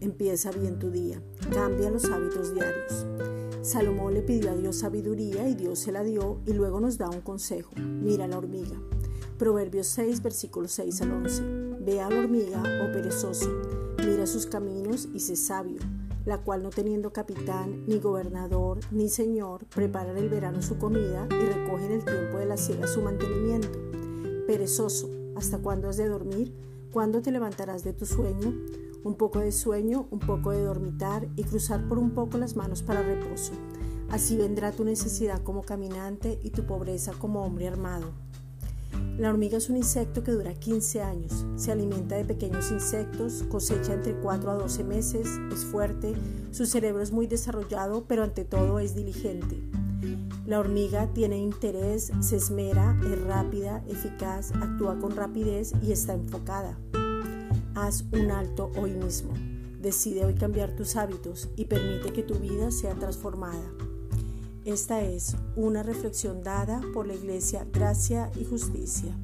Empieza bien tu día. Cambia los hábitos diarios. Salomón le pidió a Dios sabiduría y Dios se la dio y luego nos da un consejo. Mira la hormiga. Proverbios 6, versículos 6 al 11. Ve a la hormiga, oh perezoso, mira sus caminos y sé sabio, la cual no teniendo capitán, ni gobernador, ni señor, prepara en el verano su comida y recoge en el tiempo de la siega su mantenimiento. Perezoso, ¿hasta cuándo has de dormir? ¿Cuándo te levantarás de tu sueño? Un poco de sueño, un poco de dormitar y cruzar por un poco las manos para reposo. Así vendrá tu necesidad como caminante y tu pobreza como hombre armado. La hormiga es un insecto que dura 15 años. Se alimenta de pequeños insectos, cosecha entre 4 a 12 meses, es fuerte, su cerebro es muy desarrollado, pero ante todo es diligente. La hormiga tiene interés, se esmera, es rápida, eficaz, actúa con rapidez y está enfocada. Haz un alto hoy mismo. Decide hoy cambiar tus hábitos y permite que tu vida sea transformada. Esta es una reflexión dada por la Iglesia Gracia y Justicia.